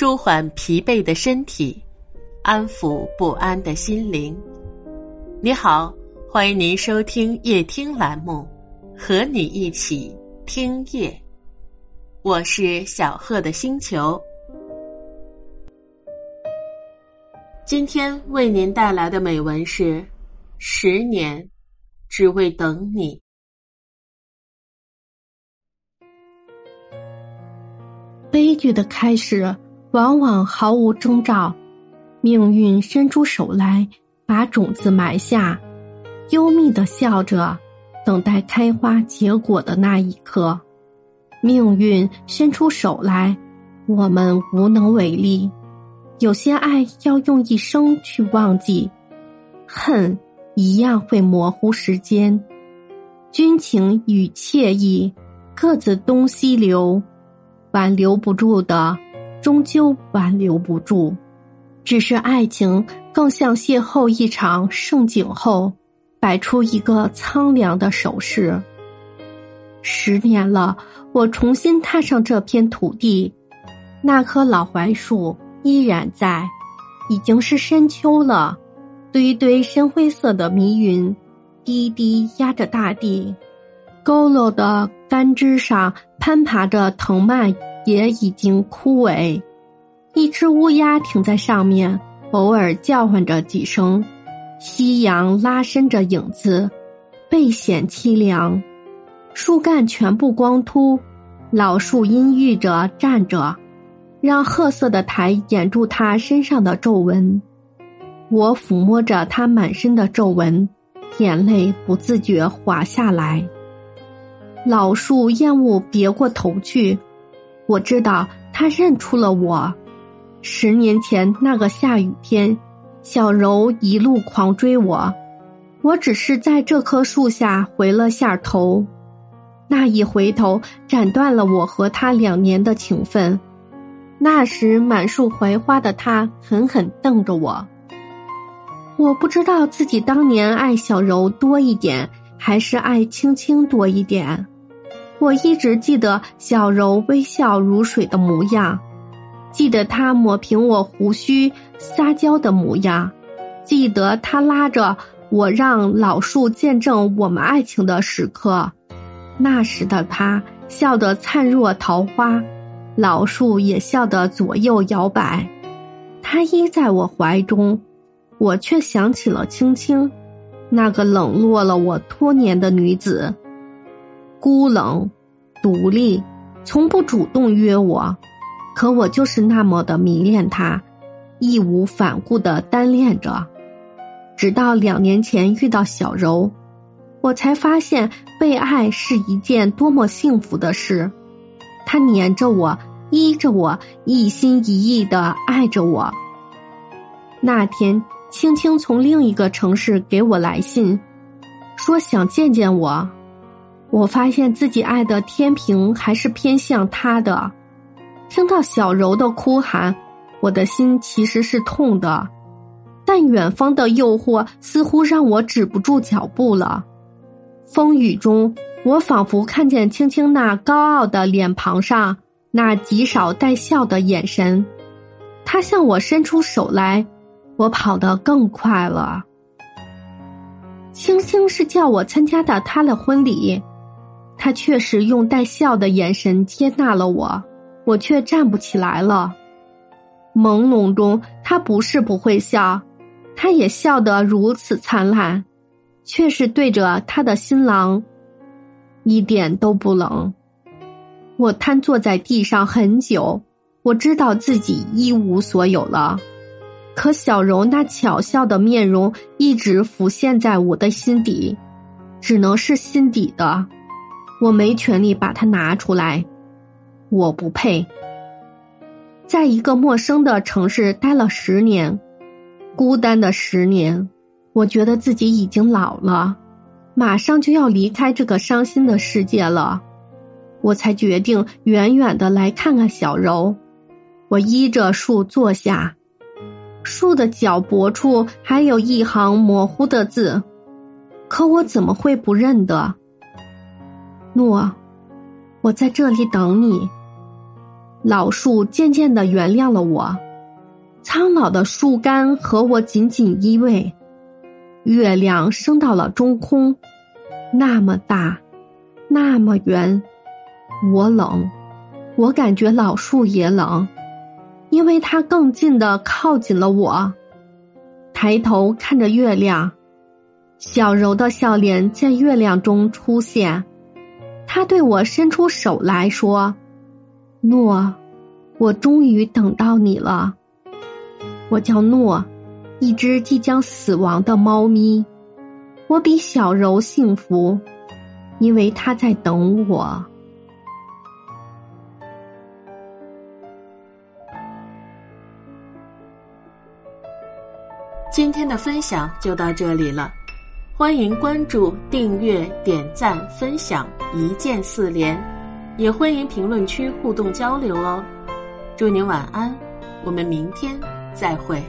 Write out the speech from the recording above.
舒缓疲惫的身体，安抚不安的心灵。你好，欢迎您收听夜听栏目，和你一起听夜。我是小贺的星球。今天为您带来的美文是：十年，只为等你。悲剧的开始往往毫无征兆，命运伸出手来，把种子埋下，幽密的笑着，等待开花结果的那一刻。命运伸出手来，我们无能为力。有些爱要用一生去忘记，恨一样会模糊时间。军情与惬意，各自东西流。挽留不住的，终究挽留不住。只是爱情更像邂逅一场盛景后，摆出一个苍凉的手势。十年了，我重新踏上这片土地，那棵老槐树依然在，已经是深秋了。堆堆深灰色的迷云，低低压着大地，佝偻的干枝上攀爬着藤蔓。也已经枯萎，一只乌鸦停在上面，偶尔叫唤着几声。夕阳拉伸着影子，倍显凄凉。树干全部光秃，老树阴郁着站着，让褐色的苔掩住它身上的皱纹。我抚摸着它满身的皱纹，眼泪不自觉滑下来。老树厌恶别过头去。我知道他认出了我，十年前那个下雨天，小柔一路狂追我，我只是在这棵树下回了下头，那一回头斩断了我和他两年的情分。那时满树槐花的他狠狠瞪着我，我不知道自己当年爱小柔多一点，还是爱青青多一点。我一直记得小柔微笑如水的模样，记得她抹平我胡须撒娇的模样，记得她拉着我让老树见证我们爱情的时刻。那时的她笑得灿若桃花，老树也笑得左右摇摆。她依在我怀中，我却想起了青青，那个冷落了我多年的女子。孤冷、独立，从不主动约我，可我就是那么的迷恋他，义无反顾的单恋着。直到两年前遇到小柔，我才发现被爱是一件多么幸福的事。他黏着我，依着我，一心一意的爱着我。那天，青青从另一个城市给我来信，说想见见我。我发现自己爱的天平还是偏向他的。听到小柔的哭喊，我的心其实是痛的，但远方的诱惑似乎让我止不住脚步了。风雨中，我仿佛看见青青那高傲的脸庞上那极少带笑的眼神。他向我伸出手来，我跑得更快了。青青是叫我参加的他的婚礼。他确实用带笑的眼神接纳了我，我却站不起来了。朦胧中，他不是不会笑，他也笑得如此灿烂，却是对着他的新郎，一点都不冷。我瘫坐在地上很久，我知道自己一无所有了，可小柔那巧笑的面容一直浮现在我的心底，只能是心底的。我没权利把它拿出来，我不配。在一个陌生的城市待了十年，孤单的十年，我觉得自己已经老了，马上就要离开这个伤心的世界了。我才决定远远的来看看小柔。我依着树坐下，树的脚脖处还有一行模糊的字，可我怎么会不认得？诺，我在这里等你。老树渐渐的原谅了我，苍老的树干和我紧紧依偎。月亮升到了中空，那么大，那么圆。我冷，我感觉老树也冷，因为它更近的靠近了我。抬头看着月亮，小柔的笑脸在月亮中出现。他对我伸出手来说：“诺，我终于等到你了。”我叫诺，一只即将死亡的猫咪。我比小柔幸福，因为他在等我。今天的分享就到这里了，欢迎关注、订阅、点赞、分享，一键四连，也欢迎评论区互动交流哦。祝您晚安，我们明天再会。